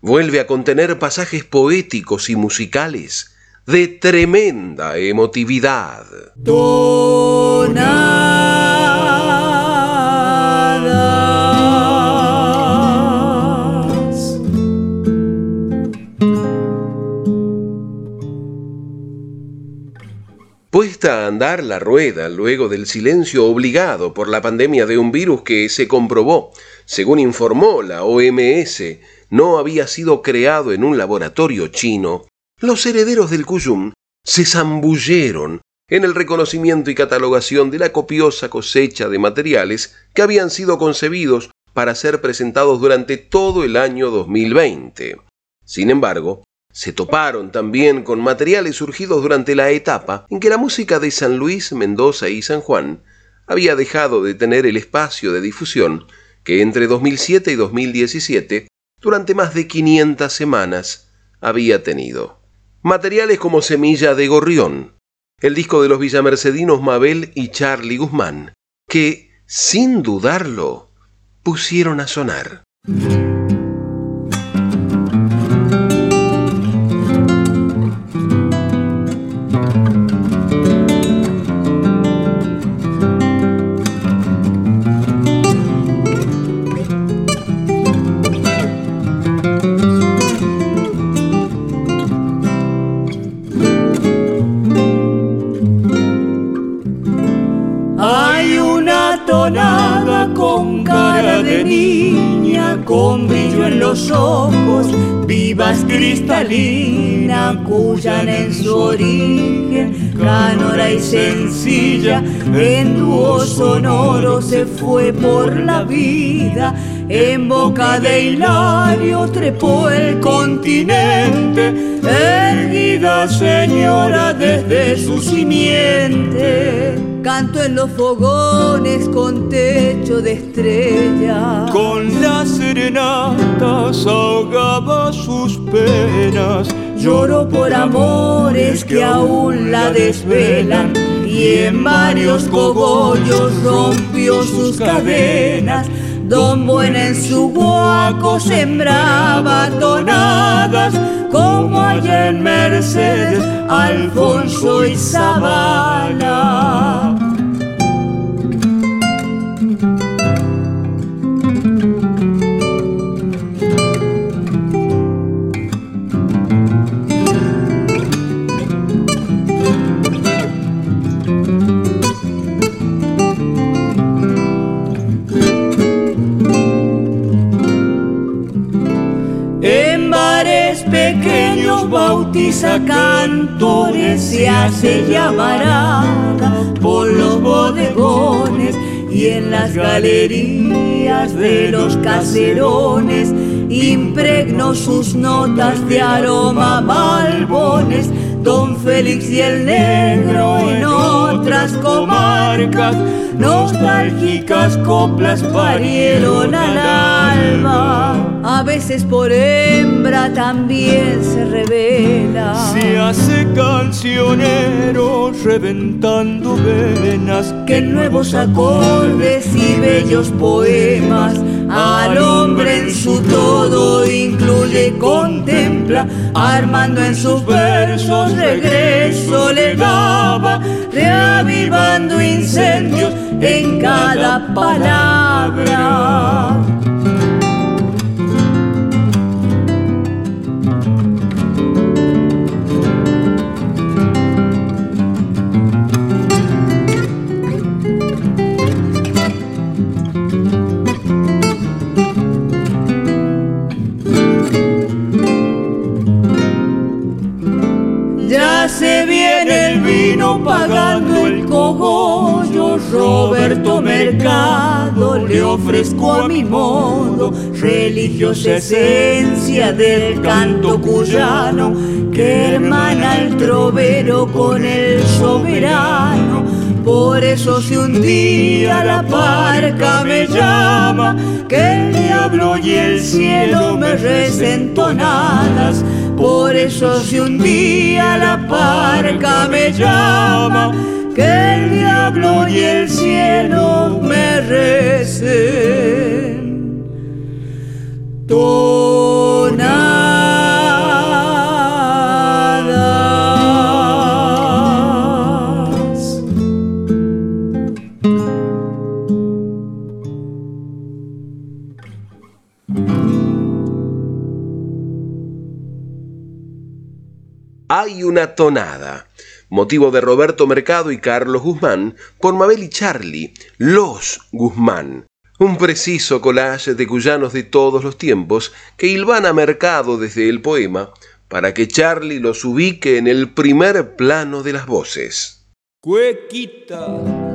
vuelve a contener pasajes poéticos y musicales de tremenda emotividad. Puesta a andar la rueda luego del silencio obligado por la pandemia de un virus que se comprobó, según informó la OMS, no había sido creado en un laboratorio chino, los herederos del Cuyum se zambulleron en el reconocimiento y catalogación de la copiosa cosecha de materiales que habían sido concebidos para ser presentados durante todo el año 2020. Sin embargo, se toparon también con materiales surgidos durante la etapa en que la música de San Luis, Mendoza y San Juan había dejado de tener el espacio de difusión que entre 2007 y 2017, durante más de 500 semanas, había tenido. Materiales como Semilla de Gorrión, el disco de los villamercedinos Mabel y Charlie Guzmán, que, sin dudarlo, pusieron a sonar. Sencilla, en dúo sonoro se fue por la vida. En boca de Hilario trepó el continente, erguida señora desde su simiente Canto en los fogones con techo de estrella. Con las serenatas ahogaba sus penas. Lloro por amores que aún la desvelan. Y en varios cogollos rompió sus cadenas. Don Buen en su guaco sembraba tonadas como allá en Mercedes, Alfonso y Zavala. Cantores, se hace llamará por los bodegones y en las galerías de los caserones impregno sus notas de aroma balbones. Don Félix y el negro en otras comarcas, nostálgicas coplas parieron al alma. A veces por hembra también se revela. Se hace cancionero reventando venas, que nuevos acordes y bellos poemas al hombre en su todo incluye, contempla, armando en sus versos regreso le daba, reavivando incendios en cada palabra. Pagando el cogollo, Roberto Mercado, le ofrezco a mi modo religiosa esencia del canto cuyano que hermana el trovero con el soberano. Por eso si un día la parca me llama, que el diablo y el cielo me recen tonadas. Por eso si un día la parca me llama, que el diablo y el cielo me recen. Hay una tonada. Motivo de Roberto Mercado y Carlos Guzmán por Mabel y Charlie, Los Guzmán. Un preciso collage de cuyanos de todos los tiempos que hilvana Mercado desde el poema para que Charlie los ubique en el primer plano de las voces. Cuequita.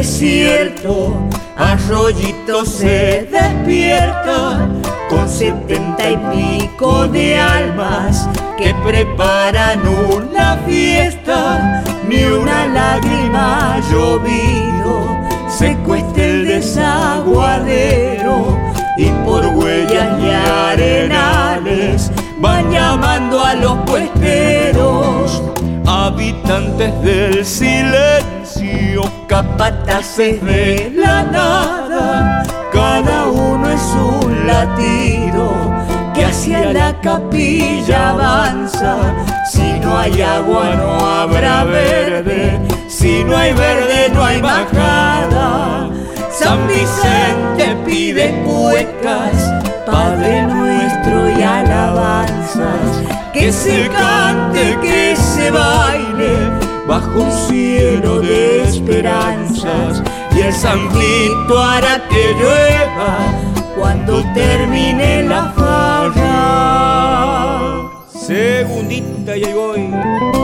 Desierto, Arroyito se despierta con setenta y pico de almas que preparan una fiesta. Ni una lágrima ha llovido, se cuesta el desaguadero y por huellas y arenales van llamando a los puesteros Habitantes del silencio, capataces de la nada, cada uno es un latido que hacia la capilla avanza. Si no hay agua no habrá verde, si no hay verde no hay bajada. San Vicente pide cuecas, Padre nuestro y alabanzas, que se cante, que se baile bajo un cielo de y el santito hará que llueva cuando termine la farra. segundita y ahí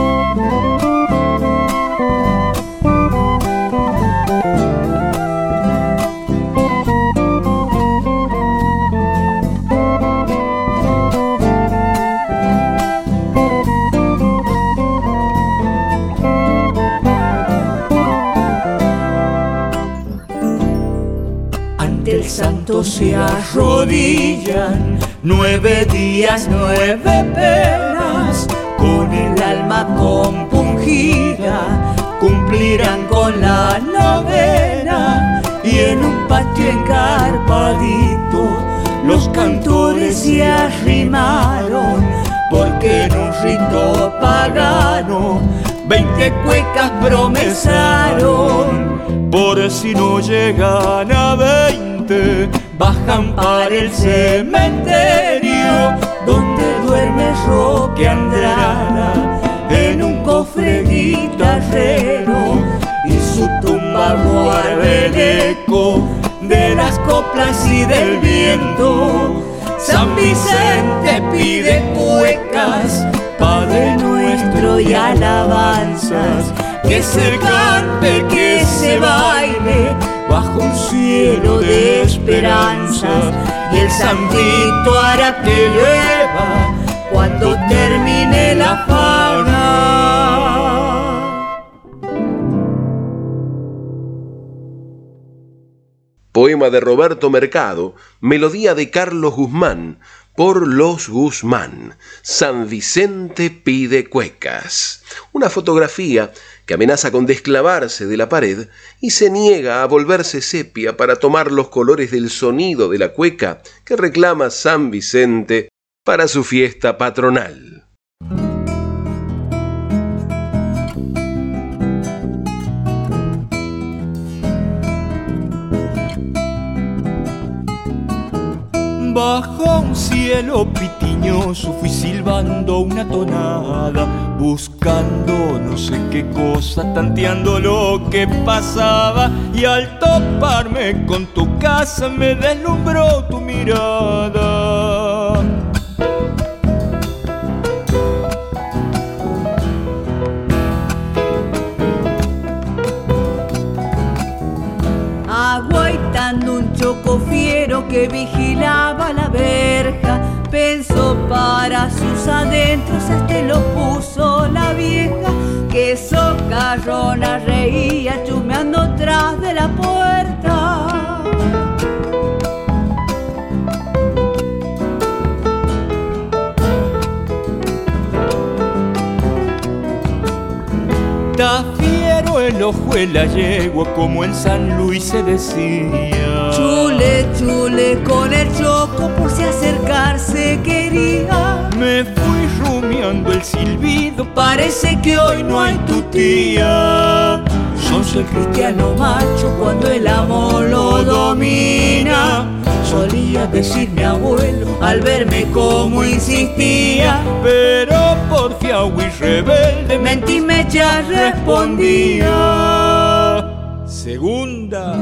se arrodillan. Nueve días, nueve penas, con el alma compungida, cumplirán con la novena. Y en un patio encarpadito los cantores se arrimaron porque en un rito pagano veinte cuecas promesaron. Por si no llegan a 20, bajan para el cementerio donde duerme Roque Andrada en un cofre guitarrero y su tumba guarda el eco de las coplas y del viento. San Vicente pide cuecas, Padre nuestro y alabanzas, que se cante, que se baile bajo un cielo de esperanzas y el santito hará que llueva cuando termine la farra. Poema de Roberto Mercado, melodía de Carlos Guzmán, por Los Guzmán. San Vicente pide cuecas. Una fotografía que amenaza con desclavarse de la pared y se niega a volverse sepia para tomar los colores del sonido de la cueca que reclama San Vicente para su fiesta patronal. Bajo un cielo pitiñoso fui silbando una tonada, buscando no sé qué cosa, tanteando lo que pasaba y al toparme con tu casa me deslumbró tu mirada. Que vigilaba la verja, pensó para sus adentros, este lo puso la vieja, que socarrona reía chumeando tras de la puerta. Está fiero el ojo de la yegua como en San Luis se decía Chule, chule con el choco por si acercarse quería. Me fui rumiando el silbido, parece que hoy no hay tu tía. Son el cristiano macho cuando el amor lo domina. Solía decir mi abuelo al verme como insistía. Pero por y rebelde, mentí me ya respondía. Segunda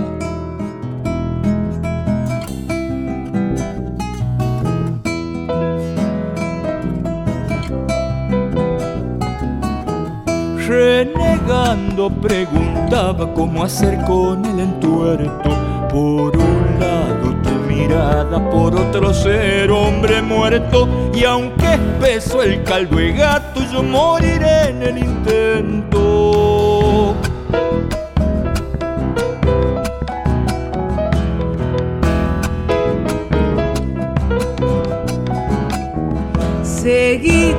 renegando preguntaba cómo hacer con el entuerto. Por un lado tu mirada, por otro ser hombre muerto. Y aunque espeso el caldo de gato, yo moriré en el intento.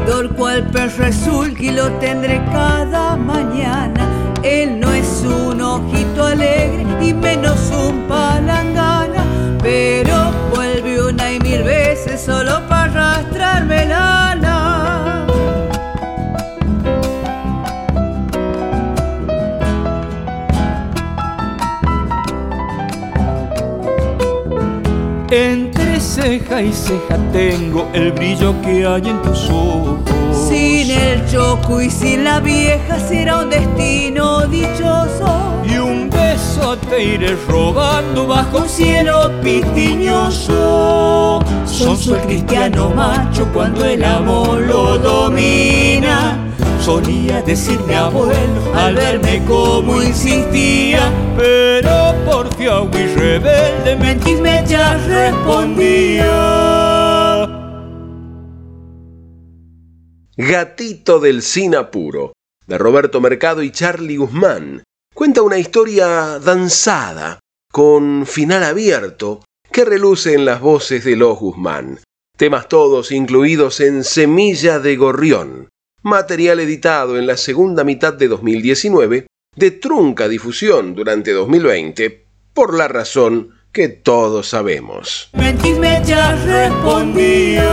Seguidor cual perro y lo tendré cada mañana. Él no es un ojito alegre y menos un palangana, pero vuelve una y mil veces solo para arrastrarme ceja y ceja tengo el brillo que hay en tus ojos. Sin el choco y sin la vieja será un destino dichoso. Y un beso te iré robando bajo un cielo pitiñoso. Son el cristiano macho cuando el amor lo domina solía decir mi abuelo al verme como insistía. Pero Gatito del Sinapuro, de Roberto Mercado y Charlie Guzmán, cuenta una historia danzada, con final abierto, que reluce en las voces de los Guzmán. Temas todos incluidos en Semilla de Gorrión, material editado en la segunda mitad de 2019, de trunca difusión durante 2020, por la razón que todos sabemos. ya respondía.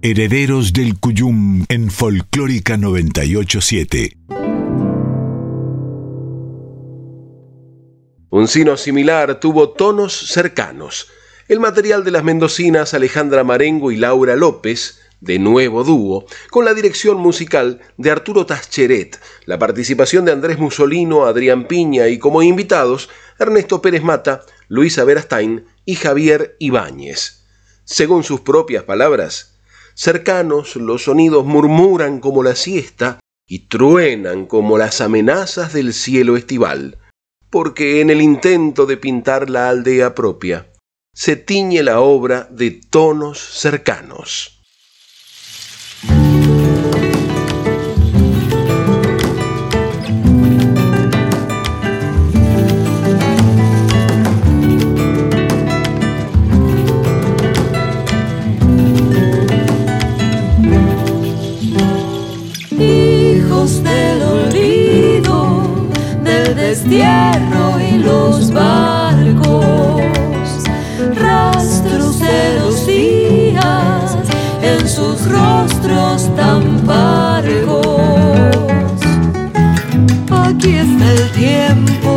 Herederos del Cuyum en Folclórica 987. Un sino similar tuvo tonos cercanos. El material de las mendocinas Alejandra Marengo y Laura López de nuevo dúo, con la dirección musical de Arturo Tascheret, la participación de Andrés Musolino, Adrián Piña y como invitados Ernesto Pérez Mata, Luisa Verastain y Javier Ibáñez. Según sus propias palabras, cercanos los sonidos murmuran como la siesta y truenan como las amenazas del cielo estival, porque en el intento de pintar la aldea propia, se tiñe la obra de tonos cercanos. Destierro y los barcos, rastros de los días en sus rostros tan pargos. Aquí está el tiempo,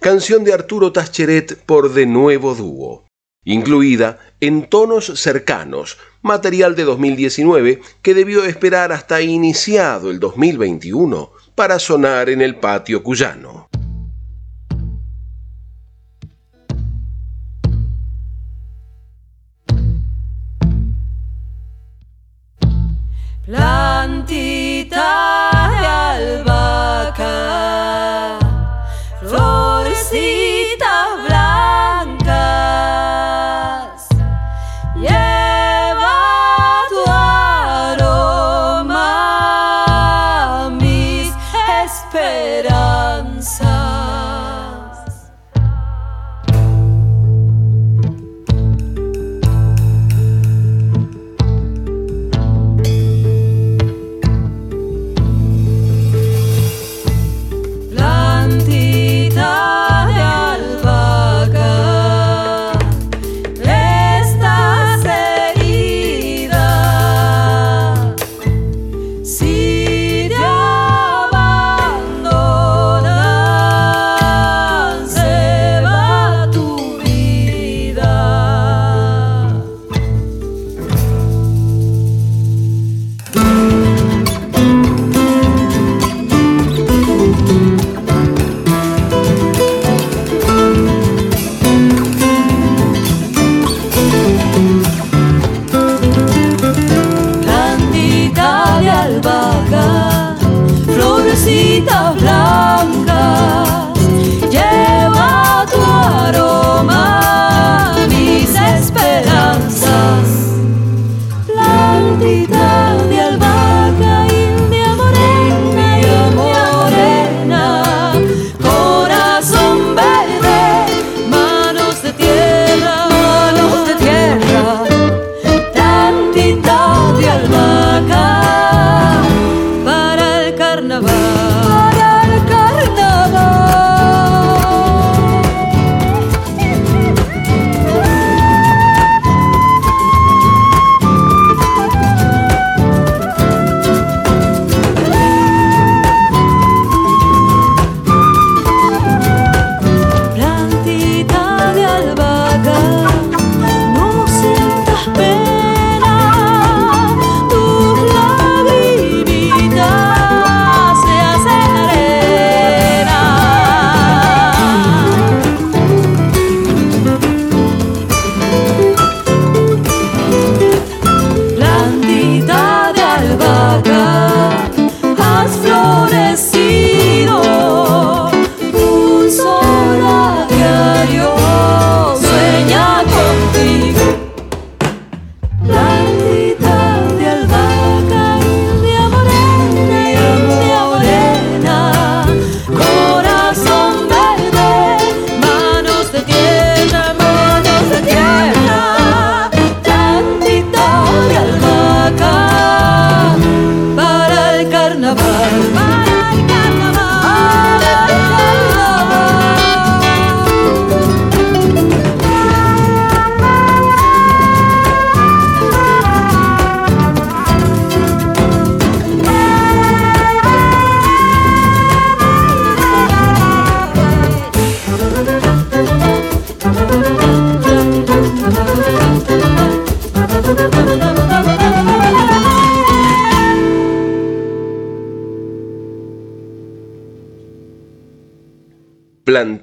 canción de Arturo Tascheret por De Nuevo Dúo, incluida en tonos cercanos, material de 2019 que debió esperar hasta iniciado el 2021 para sonar en el patio cuyano.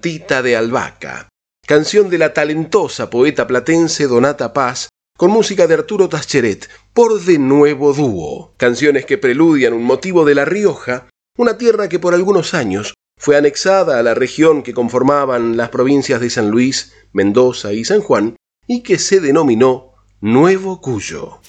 De Albahaca, canción de la talentosa poeta platense Donata Paz, con música de Arturo Tascheret, por de nuevo dúo, canciones que preludian un motivo de La Rioja, una tierra que por algunos años fue anexada a la región que conformaban las provincias de San Luis, Mendoza y San Juan, y que se denominó Nuevo Cuyo.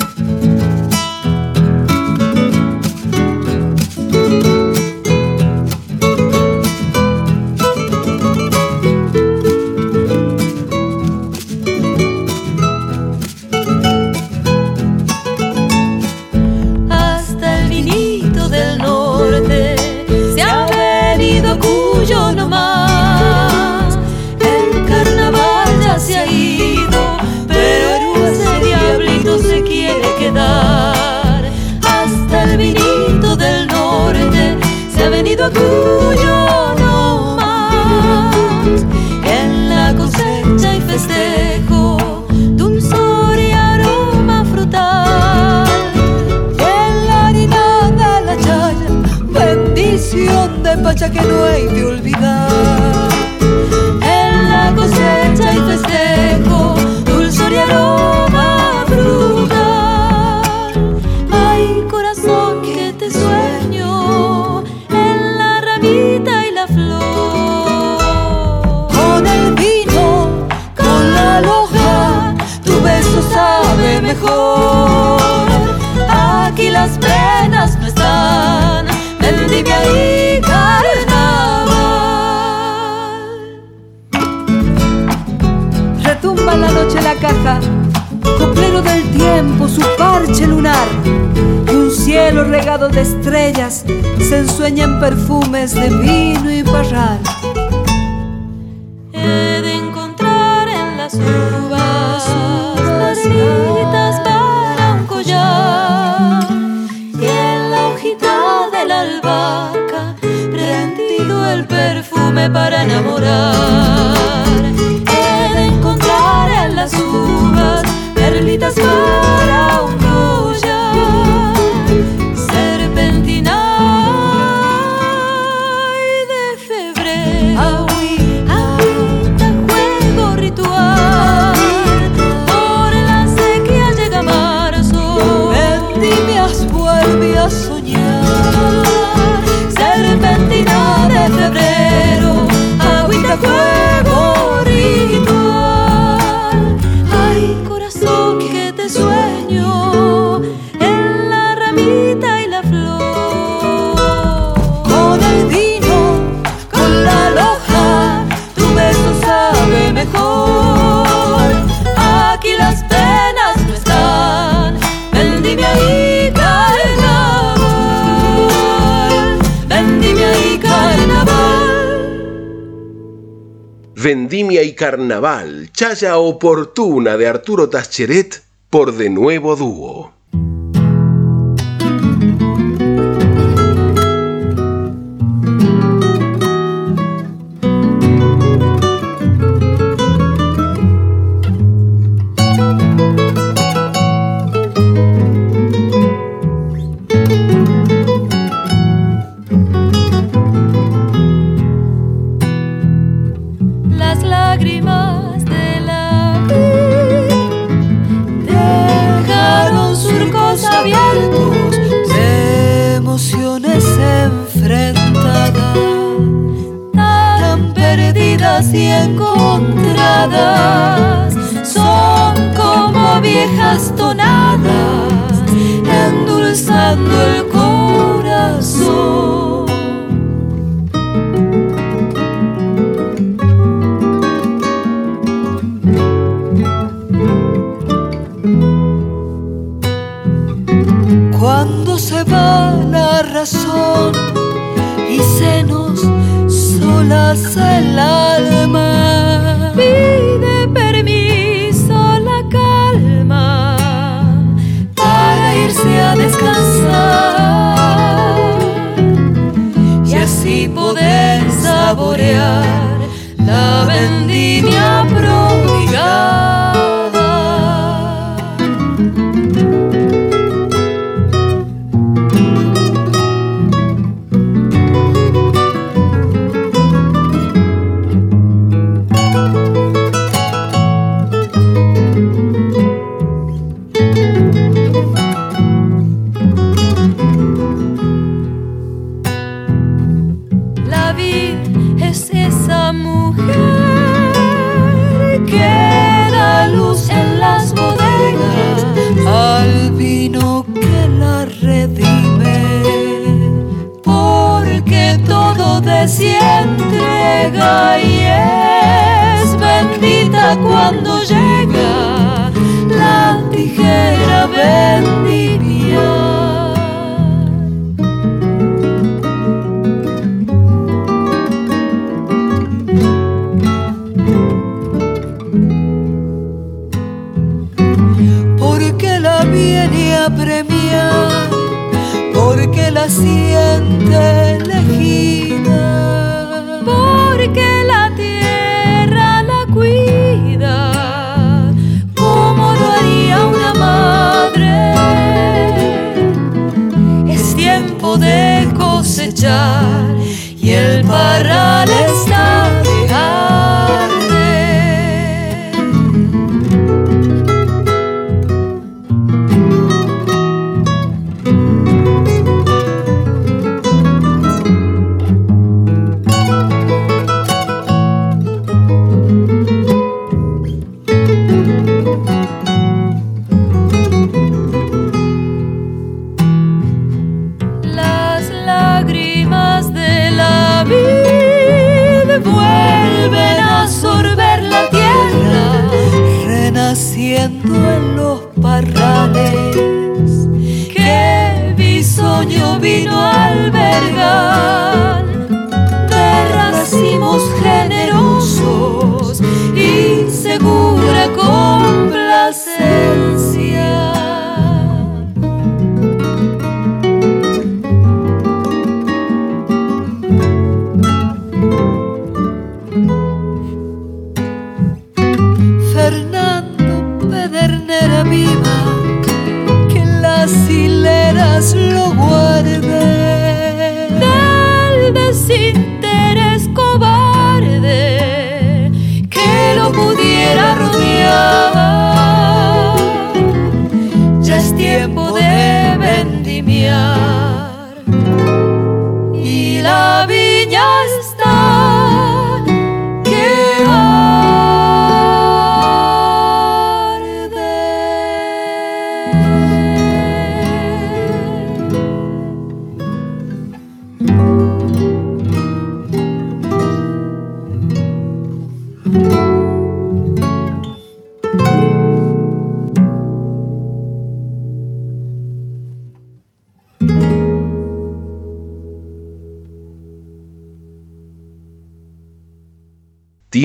Perfumes de vino Y Carnaval, chaya oportuna de Arturo Tascheret por de nuevo dúo.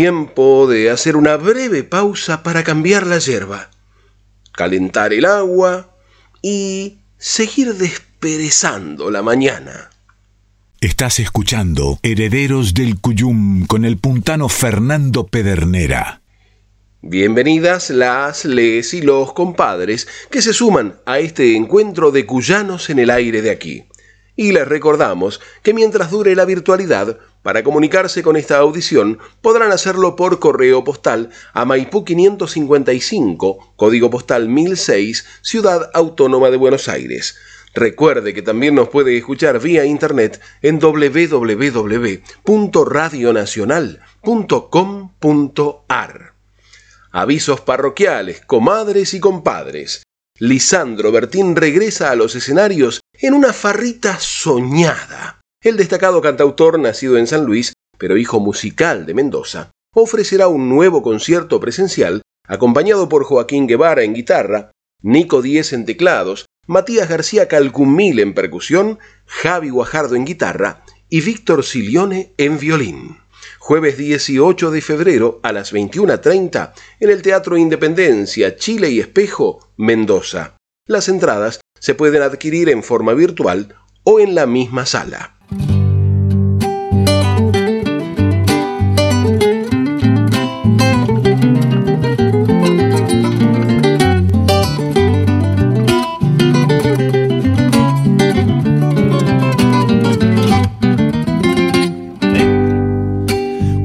Tiempo de hacer una breve pausa para cambiar la hierba, calentar el agua y seguir desperezando la mañana. Estás escuchando Herederos del Cuyum con el puntano Fernando Pedernera. Bienvenidas las, les y los compadres que se suman a este encuentro de cuyanos en el aire de aquí. Y les recordamos que mientras dure la virtualidad, para comunicarse con esta audición podrán hacerlo por correo postal a Maipú 555, código postal 1006, Ciudad Autónoma de Buenos Aires. Recuerde que también nos puede escuchar vía internet en www.radionacional.com.ar. Avisos parroquiales, comadres y compadres. Lisandro Bertín regresa a los escenarios en una farrita soñada. El destacado cantautor, nacido en San Luis, pero hijo musical de Mendoza, ofrecerá un nuevo concierto presencial acompañado por Joaquín Guevara en guitarra, Nico Díez en teclados, Matías García Calcumil en percusión, Javi Guajardo en guitarra y Víctor Silione en violín. Jueves 18 de febrero a las 21.30 en el Teatro Independencia, Chile y Espejo, Mendoza. Las entradas se pueden adquirir en forma virtual o en la misma sala.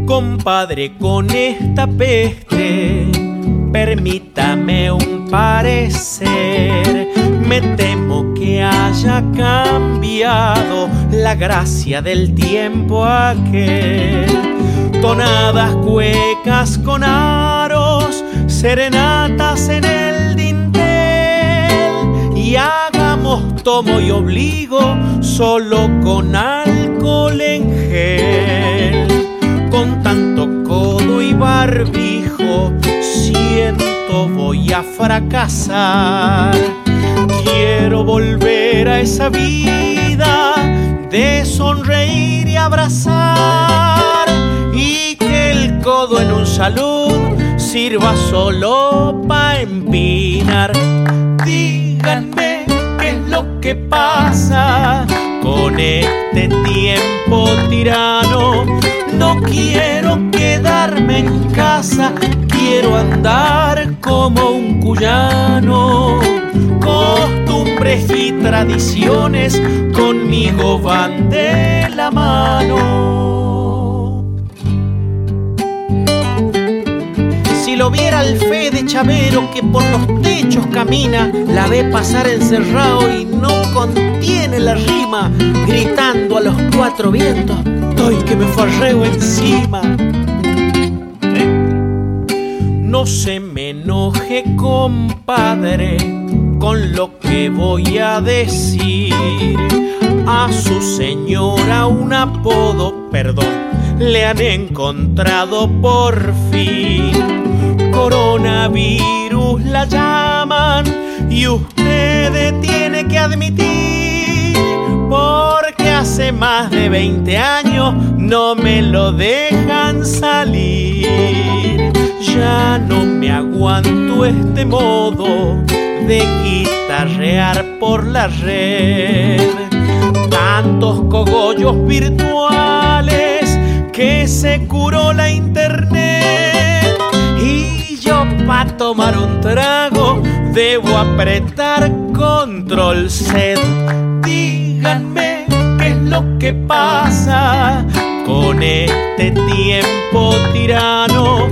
Compadre, con esta peste, permítame un parecer. Me temo que haya cambiado la gracia del tiempo aquel. Tonadas cuecas con aros, serenatas en el dintel. Y hagamos tomo y obligo solo con alcohol en gel con tanto codo y barbijo, si esto voy a fracasar. Quiero volver a esa vida de sonreír y abrazar y que el codo en un salud sirva solo para empinar. Díganme qué es lo que pasa con este tiempo tirano. No quiero quedarme en casa, quiero andar como un cuyano. Costumbres y tradiciones conmigo van de la mano. Si lo viera el fe de Chavero que por los techos camina, la ve pasar encerrado y no contiene la rima, gritando a los cuatro vientos, estoy que me farreo encima. No se me enoje, compadre, con lo que voy a decir. A su señora un apodo, perdón, le han encontrado por fin. Coronavirus la llaman y usted tiene que admitir, porque hace más de 20 años no me lo dejan salir. Ya no me aguanto este modo de guitarrear por la red. Tantos cogollos virtuales que se curó la internet. Y yo para tomar un trago debo apretar control set. Díganme qué es lo que pasa con este tiempo tirano.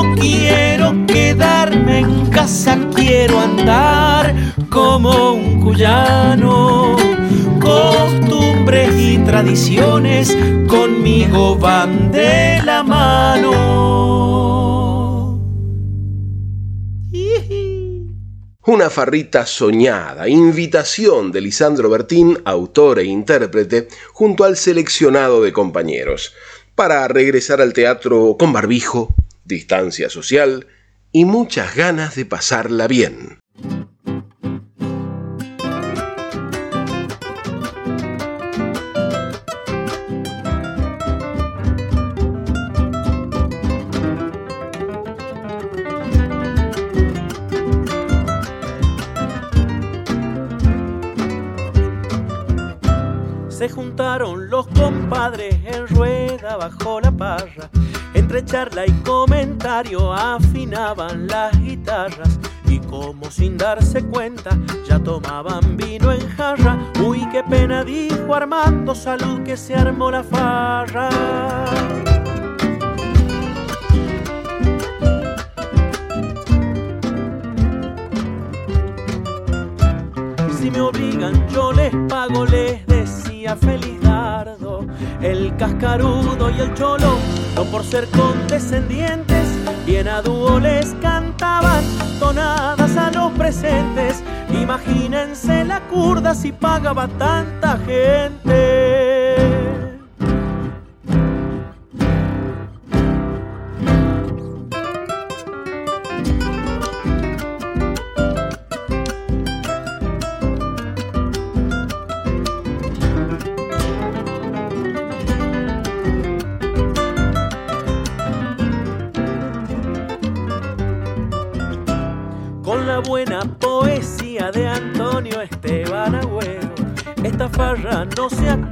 No quiero quedarme en casa, quiero andar como un cuyano. Costumbres y tradiciones conmigo van de la mano. Una farrita soñada, invitación de Lisandro Bertín, autor e intérprete, junto al seleccionado de compañeros, para regresar al teatro con barbijo, distancia social y muchas ganas de pasarla bien. Se juntaron los compadres en rueda bajo la parra. Entre charla y comentario afinaban las guitarras. Y como sin darse cuenta, ya tomaban vino en jarra. Uy, qué pena, dijo Armando, salud que se armó la farra. Si me obligan, yo les pago, les decía Felizardo. El cascarudo y el cholo, no por ser condescendientes, bien a dúo les cantaban tonadas a los presentes. Imagínense la curda si pagaba tanta gente.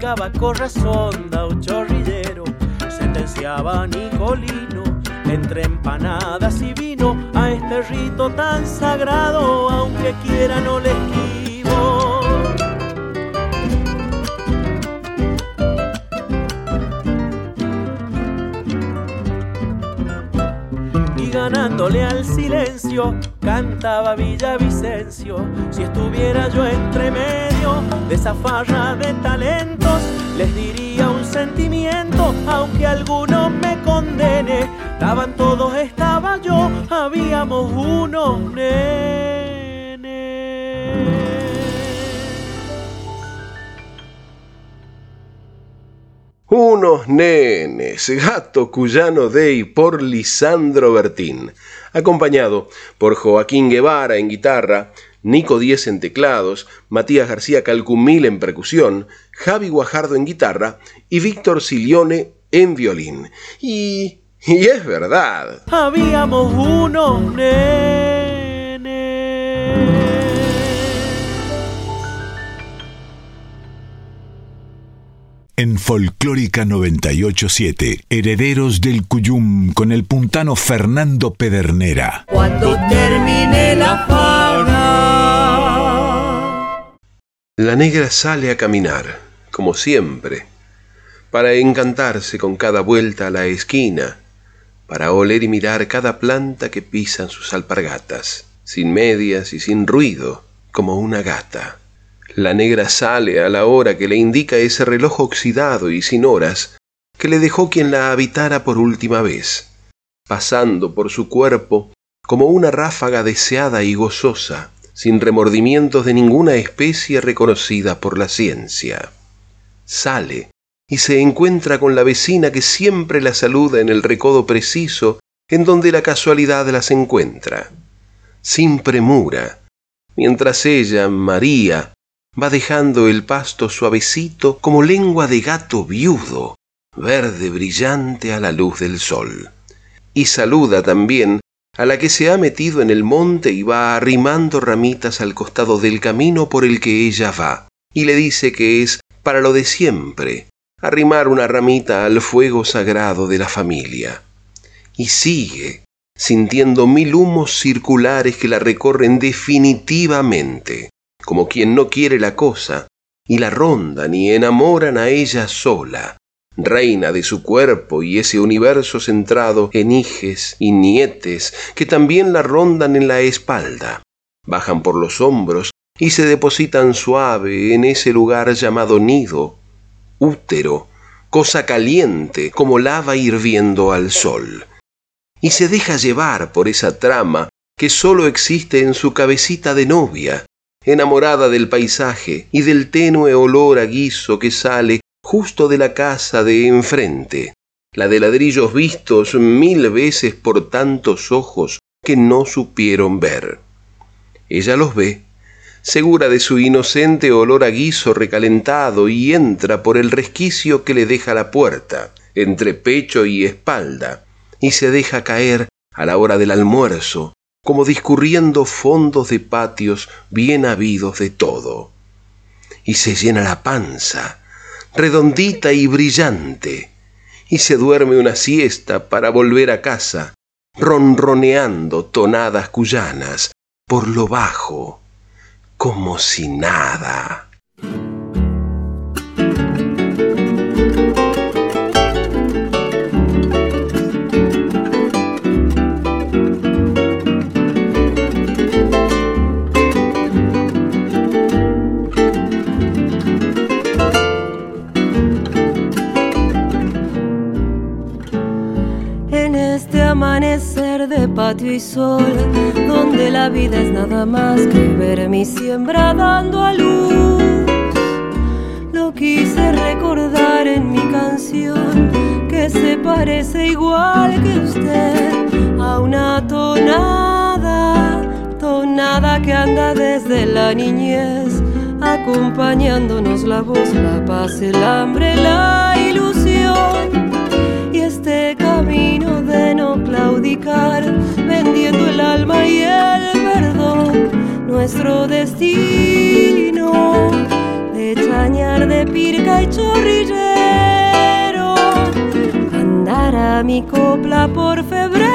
No se acaba con razón da un chorrillero, sentenciaba Nicolino. Entre empanadas y vino a este rito tan sagrado, aunque quiera no le esquivo. Silencio cantaba Villavicencio. Si estuviera yo entre medio de esa farra de talentos, les diría un sentimiento, aunque alguno me condene. Estaban todos, estaba yo, habíamos unos nenes. Unos nenes, gato cuyano Day por Lisandro Bertín, acompañado por Joaquín Guevara en guitarra, Nico Díez en teclados, Matías García Calcumil en percusión, Javi Guajardo en guitarra y Víctor Silione en violín. Y, y es verdad. Habíamos unos En Folclórica 987, Herederos del Cuyum con el puntano Fernando Pedernera. Cuando termine la fauna. La negra sale a caminar, como siempre, para encantarse con cada vuelta a la esquina, para oler y mirar cada planta que pisan sus alpargatas, sin medias y sin ruido, como una gata. La negra sale a la hora que le indica ese reloj oxidado y sin horas que le dejó quien la habitara por última vez, pasando por su cuerpo como una ráfaga deseada y gozosa, sin remordimientos de ninguna especie reconocida por la ciencia. Sale y se encuentra con la vecina que siempre la saluda en el recodo preciso en donde la casualidad las encuentra, sin premura, mientras ella, María, va dejando el pasto suavecito como lengua de gato viudo, verde brillante a la luz del sol. Y saluda también a la que se ha metido en el monte y va arrimando ramitas al costado del camino por el que ella va, y le dice que es para lo de siempre, arrimar una ramita al fuego sagrado de la familia. Y sigue, sintiendo mil humos circulares que la recorren definitivamente, como quien no quiere la cosa, y la rondan y enamoran a ella sola, reina de su cuerpo y ese universo centrado en hijes y nietes que también la rondan en la espalda, bajan por los hombros y se depositan suave en ese lugar llamado nido, útero, cosa caliente como lava hirviendo al sol, y se deja llevar por esa trama que sólo existe en su cabecita de novia, enamorada del paisaje y del tenue olor a guiso que sale justo de la casa de enfrente, la de ladrillos vistos mil veces por tantos ojos que no supieron ver. Ella los ve, segura de su inocente olor a guiso recalentado, y entra por el resquicio que le deja la puerta, entre pecho y espalda, y se deja caer a la hora del almuerzo, como discurriendo fondos de patios bien habidos de todo. Y se llena la panza, redondita y brillante, y se duerme una siesta para volver a casa, ronroneando tonadas cuyanas por lo bajo, como si nada. De patio y sol, donde la vida es nada más que ver mi siembra dando a luz. Lo quise recordar en mi canción, que se parece igual que usted a una tonada, tonada que anda desde la niñez, acompañándonos la voz, la paz, el hambre, la ilusión de no claudicar, vendiendo el alma y el perdón, nuestro destino de chañar de pirca y chorrillero, a mi copla por febrero,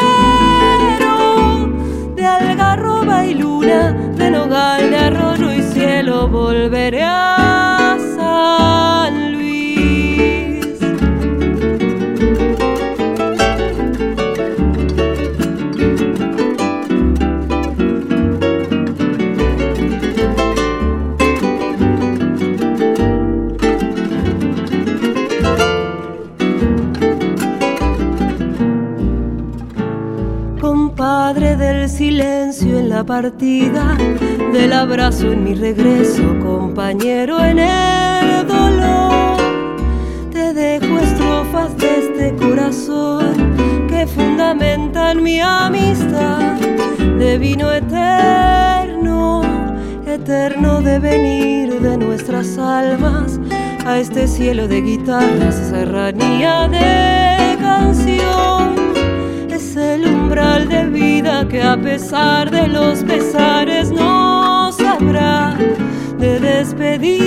de algarroba y luna, de nogal, de arroyo y cielo, volveré a partida, del abrazo en mi regreso, compañero en el dolor. Te dejo este corazón que fundamentan mi amistad de vino eterno, eterno devenir de nuestras almas a este cielo de guitarras, serranía de canción. De vida que a pesar de los pesares no sabrá de despedidas,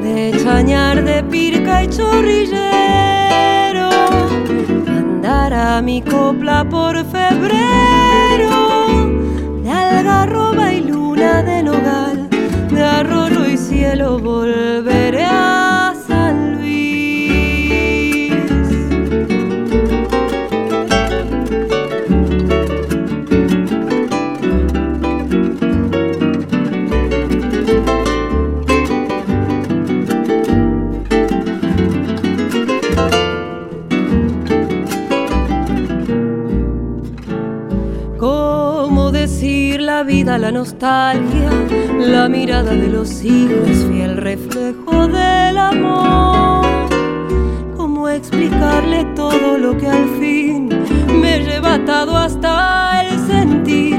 de chañar de pirca y chorrillero. Andará mi copla por febrero, de algarroba y luna de nogal de arroyo y cielo volveré nostalgia? La mirada de los hijos, fiel reflejo del amor. ¿Cómo explicarle todo lo que al fin me lleva atado hasta el sentir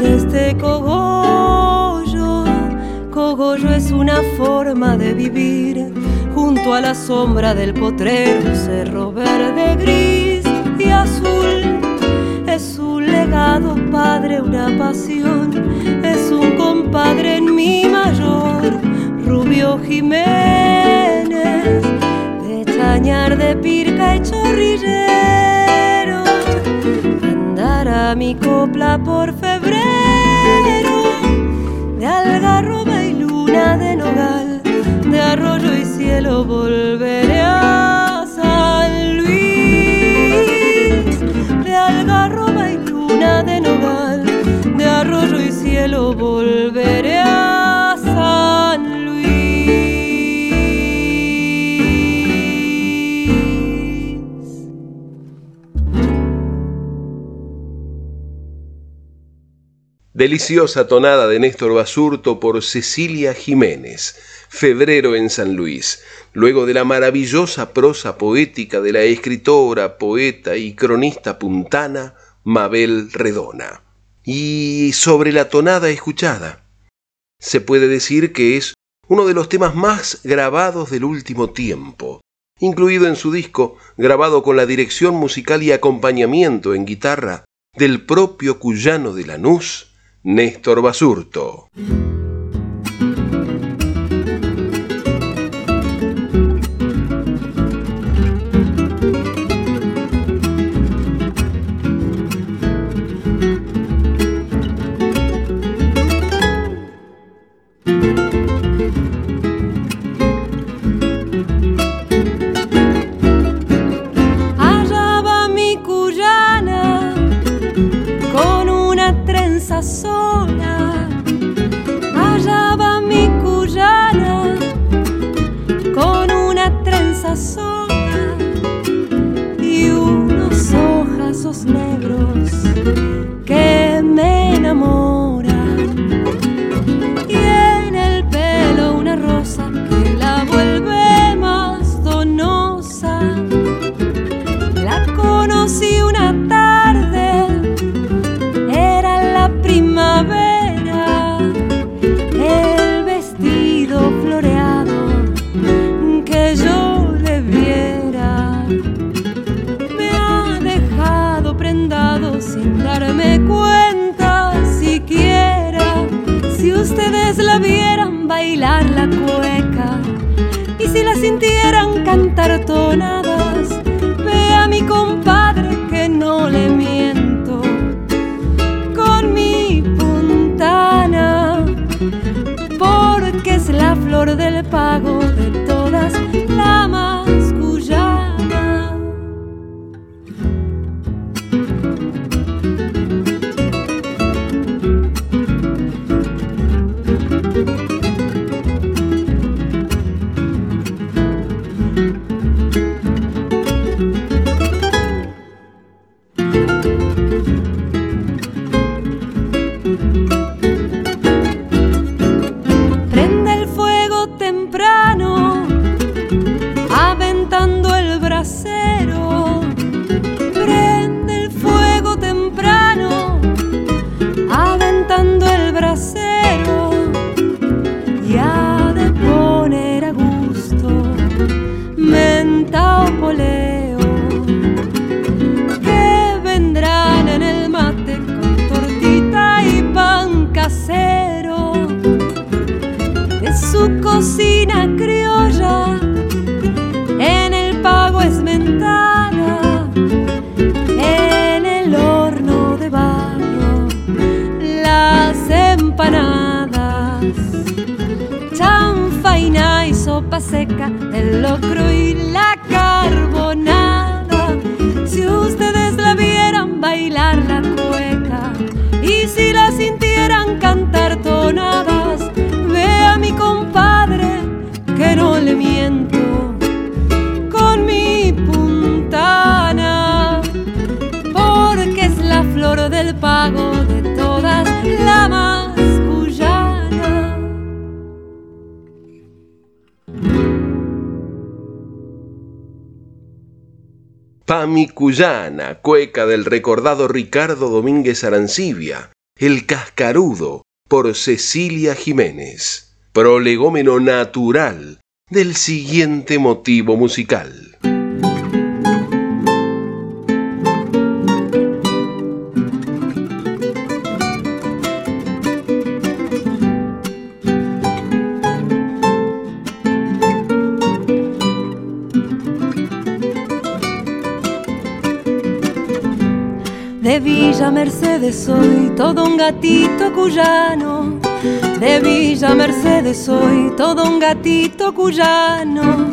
de este cogollo? Cogollo es una forma de vivir junto a la sombra del potrero, cerro verde, gris y azul. Es un legado, padre, una pasión. Compadre en mi mayor, Rubio Jiménez. De chañar de pirca y chorrillero. Andará mi copla por febrero. De algarroba y luna de nogal. De arroyo y cielo volveré a volveré a San Luis. Deliciosa tonada de Néstor Basurto por Cecilia Jiménez, Febrero en San Luis, luego de la maravillosa prosa poética de la escritora, poeta y cronista puntana Mabel Redona. Y sobre la tonada escuchada, se puede decir que es uno de los temas más grabados del último tiempo, incluido en su disco, grabado con la dirección musical y acompañamiento en guitarra del propio cuyano de Lanús, Néstor Basurto. Del recordado Ricardo Domínguez Arancibia, El Cascarudo, por Cecilia Jiménez, prolegómeno natural del siguiente motivo musical. Mercedes soy todo un gatito cuyano. De Villa Mercedes soy todo un gatito cuyano.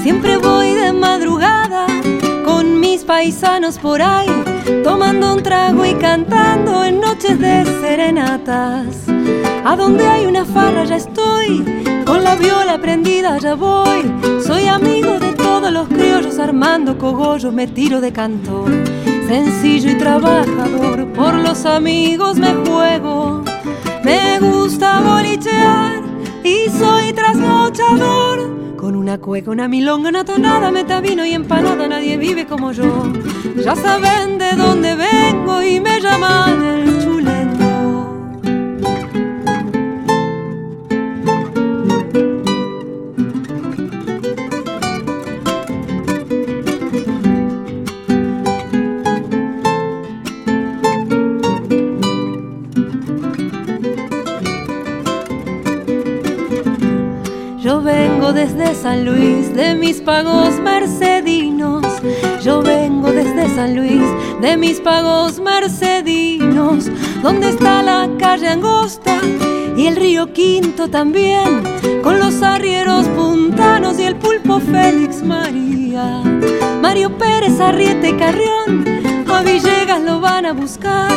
Siempre voy de madrugada con mis paisanos por ahí, tomando un trago y cantando en noches de serenatas. A donde hay una farra ya estoy, con la viola prendida ya voy. Soy amigo de todos los criollos armando cogollos, me tiro de cantor. Sencillo y trabajador, por los amigos me juego. Me gusta bolichear y soy trasnochador. Con una cueca, una milonga, una tonada, metavino y empanada, nadie vive como yo. Ya saben de dónde vengo y me llaman el mis pagos mercedinos. Yo vengo desde San Luis, de mis pagos mercedinos. Donde está la calle angosta y el río Quinto también, con los arrieros puntanos y el pulpo Félix María. Mario Pérez, Arriete Carrión, a Villegas lo van a buscar.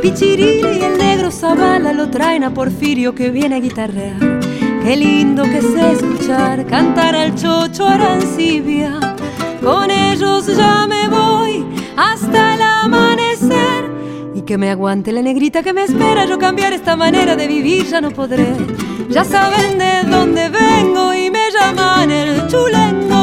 Pichirili y el negro Zavala lo traen a Porfirio que viene a guitarrear. Qué lindo que sé escuchar cantar al chocho arancibia. Con ellos ya me voy hasta el amanecer. Y que me aguante la negrita que me espera. Yo cambiar esta manera de vivir ya no podré. Ya saben de dónde vengo y me llaman el chulengo.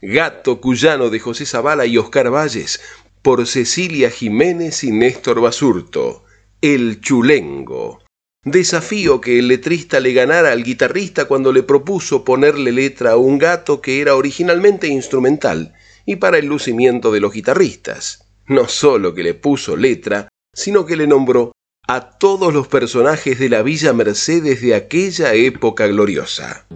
Gato Cuyano de José Zavala y Oscar Valles, por Cecilia Jiménez y Néstor Basurto, El Chulengo. Desafío que el letrista le ganara al guitarrista cuando le propuso ponerle letra a un gato que era originalmente instrumental y para el lucimiento de los guitarristas. No solo que le puso letra, sino que le nombró a todos los personajes de la Villa Mercedes de aquella época gloriosa.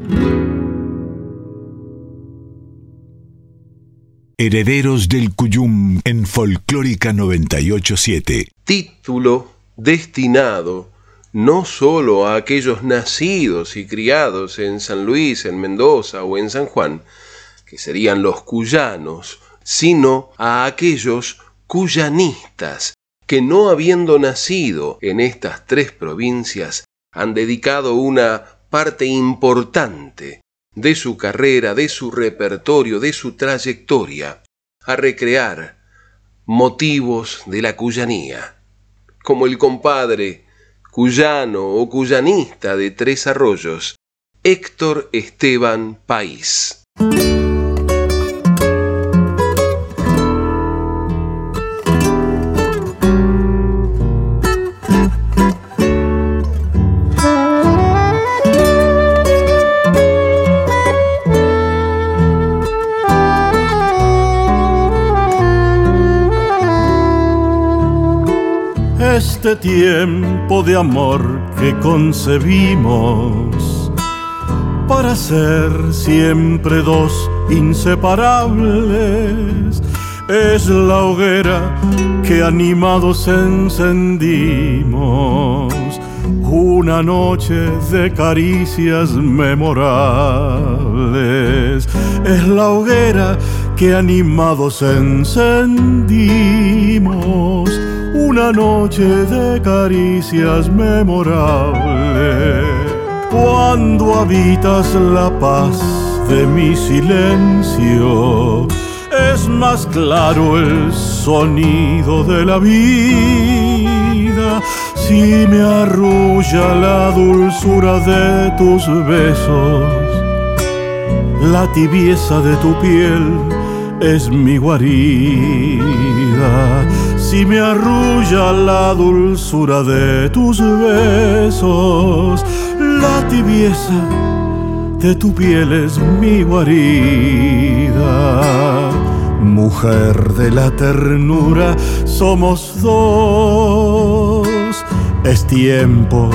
Herederos del Cuyum en Folclórica 987. Título destinado no sólo a aquellos nacidos y criados en San Luis, en Mendoza o en San Juan, que serían los cuyanos, sino a aquellos cuyanistas que no habiendo nacido en estas tres provincias han dedicado una parte importante de su carrera, de su repertorio, de su trayectoria, a recrear motivos de la cuyanía, como el compadre cuyano o cuyanista de Tres Arroyos, Héctor Esteban País. Este tiempo de amor que concebimos para ser siempre dos inseparables es la hoguera que animados encendimos una noche de caricias memorables. Es la hoguera que animados encendimos, una noche de caricias memorables. Cuando habitas la paz de mi silencio, es más claro el sonido de la vida si me arrulla la dulzura de tus besos. La tibieza de tu piel es mi guarida. Si me arrulla la dulzura de tus besos, la tibieza de tu piel es mi guarida. Mujer de la ternura, somos dos. Es tiempo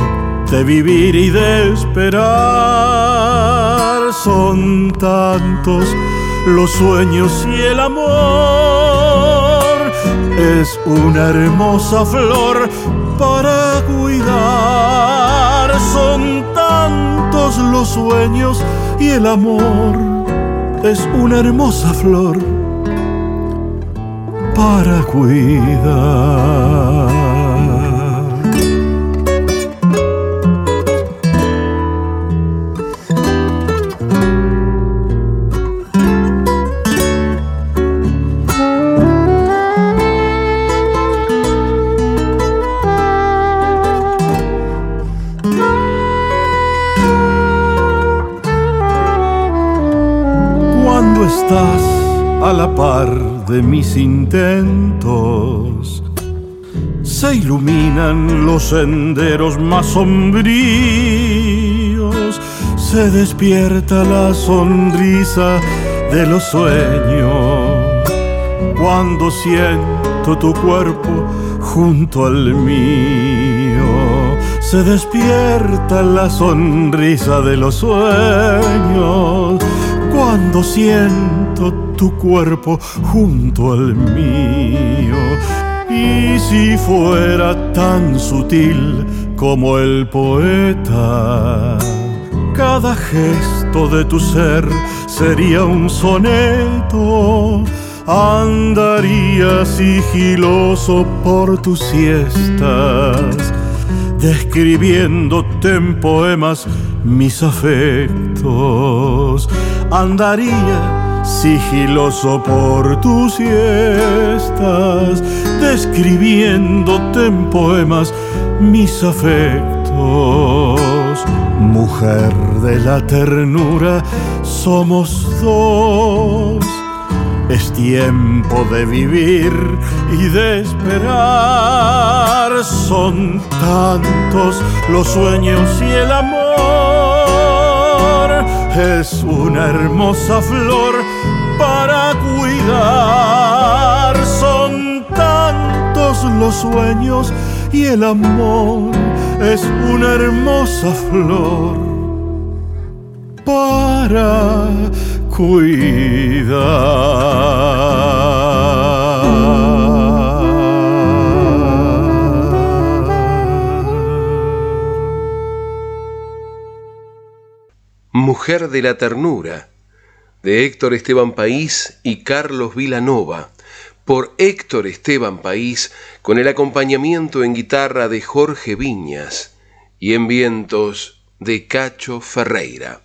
de vivir y de esperar. Son tantos los sueños y el amor. Es una hermosa flor para cuidar. Son tantos los sueños y el amor. Es una hermosa flor para cuidar. Par de mis intentos, se iluminan los senderos más sombríos, se despierta la sonrisa de los sueños. Cuando siento tu cuerpo junto al mío, se despierta la sonrisa de los sueños. Cuando siento tu cuerpo junto al mío. Y si fuera tan sutil como el poeta, cada gesto de tu ser sería un soneto. Andaría sigiloso por tus siestas, describiéndote en poemas mis afectos. Andaría sigiloso por tus siestas, describiéndote en poemas mis afectos. Mujer de la ternura, somos dos. Es tiempo de vivir y de esperar. Son tantos los sueños y el amor. Es una hermosa flor cuidar. Son tantos los sueños y el amor. Es una hermosa flor para Mujer de la Ternura, de Héctor Esteban País y Carlos Vilanova, por Héctor Esteban País, con el acompañamiento en guitarra de Jorge Viñas y en vientos de Cacho Ferreira,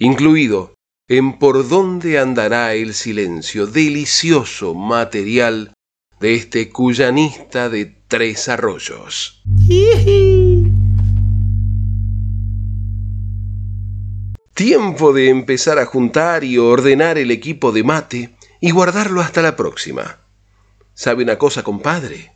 incluido en Por dónde andará el silencio, delicioso material de este cuyanista de Tres Arroyos. Tiempo de empezar a juntar y ordenar el equipo de mate y guardarlo hasta la próxima. ¿Sabe una cosa, compadre?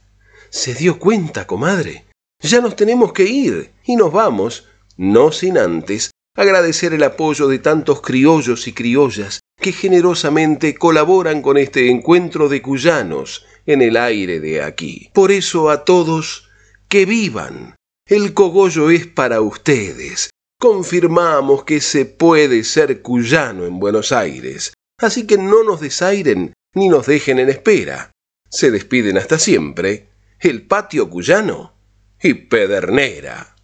¿Se dio cuenta, comadre? Ya nos tenemos que ir y nos vamos, no sin antes agradecer el apoyo de tantos criollos y criollas que generosamente colaboran con este encuentro de cuyanos en el aire de aquí. Por eso a todos, que vivan. El cogollo es para ustedes. Confirmamos que se puede ser cuyano en Buenos Aires. Así que no nos desairen ni nos dejen en espera. Se despiden hasta siempre el patio cuyano y Pedernera.